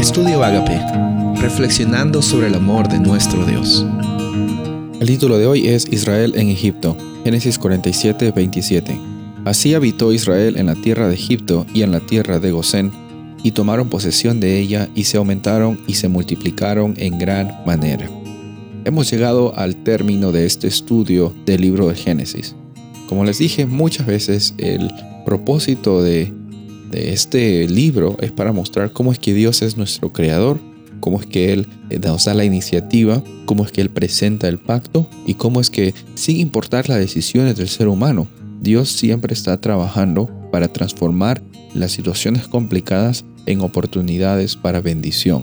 Estudio Agape, reflexionando sobre el amor de nuestro Dios. El título de hoy es Israel en Egipto, Génesis 47, 27. Así habitó Israel en la tierra de Egipto y en la tierra de Gosén, y tomaron posesión de ella y se aumentaron y se multiplicaron en gran manera. Hemos llegado al término de este estudio del libro de Génesis. Como les dije muchas veces, el propósito de de este libro es para mostrar cómo es que Dios es nuestro creador, cómo es que Él eh, nos da la iniciativa, cómo es que Él presenta el pacto y cómo es que, sin importar las decisiones del ser humano, Dios siempre está trabajando para transformar las situaciones complicadas en oportunidades para bendición.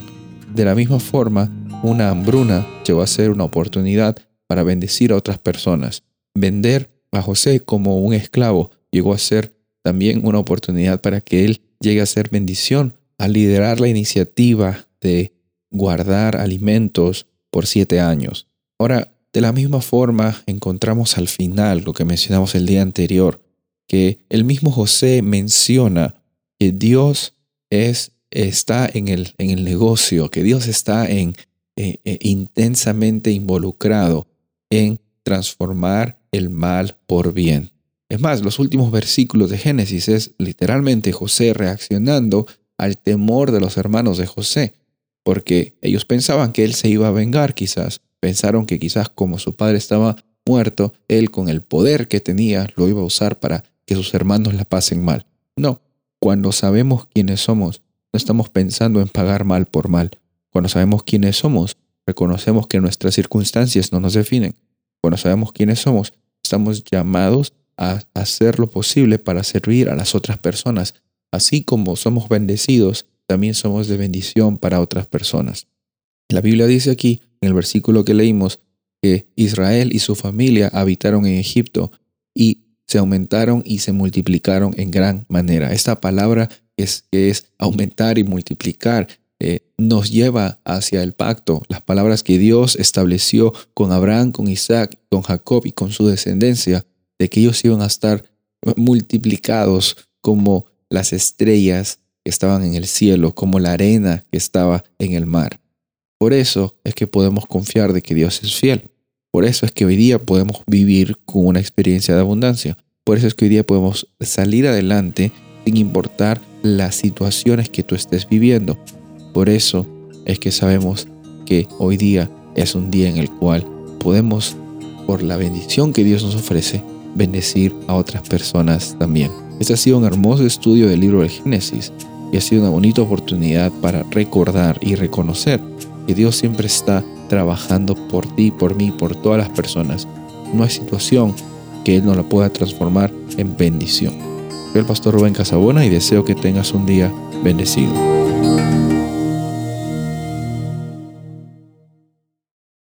De la misma forma, una hambruna llegó a ser una oportunidad para bendecir a otras personas. Vender a José como un esclavo llegó a ser también una oportunidad para que Él llegue a ser bendición, a liderar la iniciativa de guardar alimentos por siete años. Ahora, de la misma forma, encontramos al final lo que mencionamos el día anterior, que el mismo José menciona que Dios es, está en el, en el negocio, que Dios está en, eh, eh, intensamente involucrado en transformar el mal por bien. Es más, los últimos versículos de Génesis es literalmente José reaccionando al temor de los hermanos de José, porque ellos pensaban que él se iba a vengar quizás, pensaron que quizás como su padre estaba muerto, él con el poder que tenía lo iba a usar para que sus hermanos la pasen mal. No, cuando sabemos quiénes somos, no estamos pensando en pagar mal por mal. Cuando sabemos quiénes somos, reconocemos que nuestras circunstancias no nos definen. Cuando sabemos quiénes somos, estamos llamados a hacer lo posible para servir a las otras personas. Así como somos bendecidos, también somos de bendición para otras personas. La Biblia dice aquí, en el versículo que leímos, que Israel y su familia habitaron en Egipto y se aumentaron y se multiplicaron en gran manera. Esta palabra es, es aumentar y multiplicar. Eh, nos lleva hacia el pacto, las palabras que Dios estableció con Abraham, con Isaac, con Jacob y con su descendencia de que ellos iban a estar multiplicados como las estrellas que estaban en el cielo, como la arena que estaba en el mar. Por eso es que podemos confiar de que Dios es fiel. Por eso es que hoy día podemos vivir con una experiencia de abundancia. Por eso es que hoy día podemos salir adelante sin importar las situaciones que tú estés viviendo. Por eso es que sabemos que hoy día es un día en el cual podemos, por la bendición que Dios nos ofrece, bendecir a otras personas también. Este ha sido un hermoso estudio del libro del Génesis y ha sido una bonita oportunidad para recordar y reconocer que Dios siempre está trabajando por ti, por mí, por todas las personas. No hay situación que Él no la pueda transformar en bendición. Soy el pastor Rubén Casabona y deseo que tengas un día bendecido.